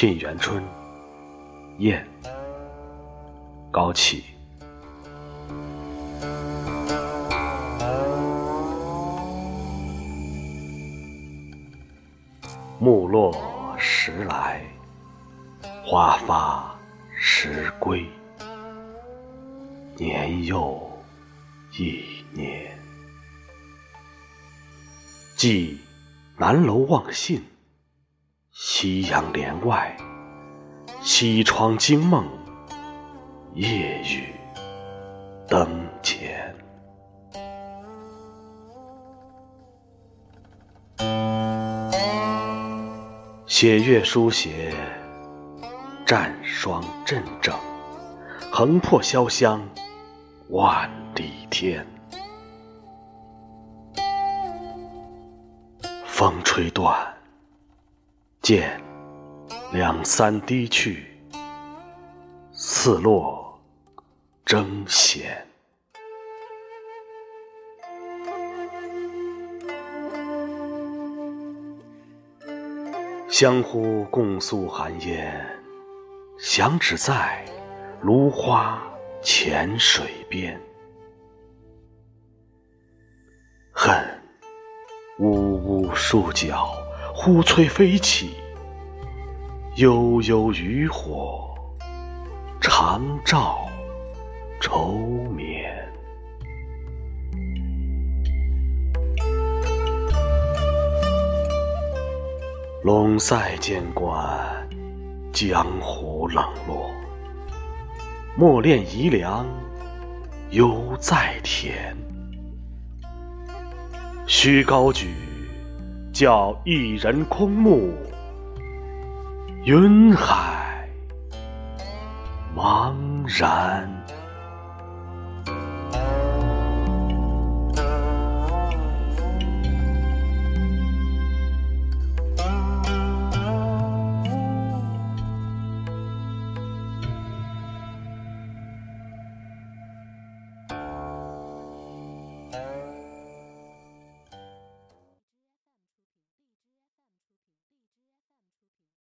沁园春燕高起暮落时来花发时归年又一年。寄南楼望信。夕阳帘外，西窗惊梦，夜雨灯前。写月书写，战霜阵阵，横破潇湘万里天。风吹断。剑两三滴去，似落征弦。相呼共诉寒烟，响只在芦花浅水边。恨呜呜数角。忽吹飞起，悠悠渔火长照愁眠。陇塞间关，江湖冷落。莫恋遗凉，犹在田。须高举。叫一人空目，云海茫然。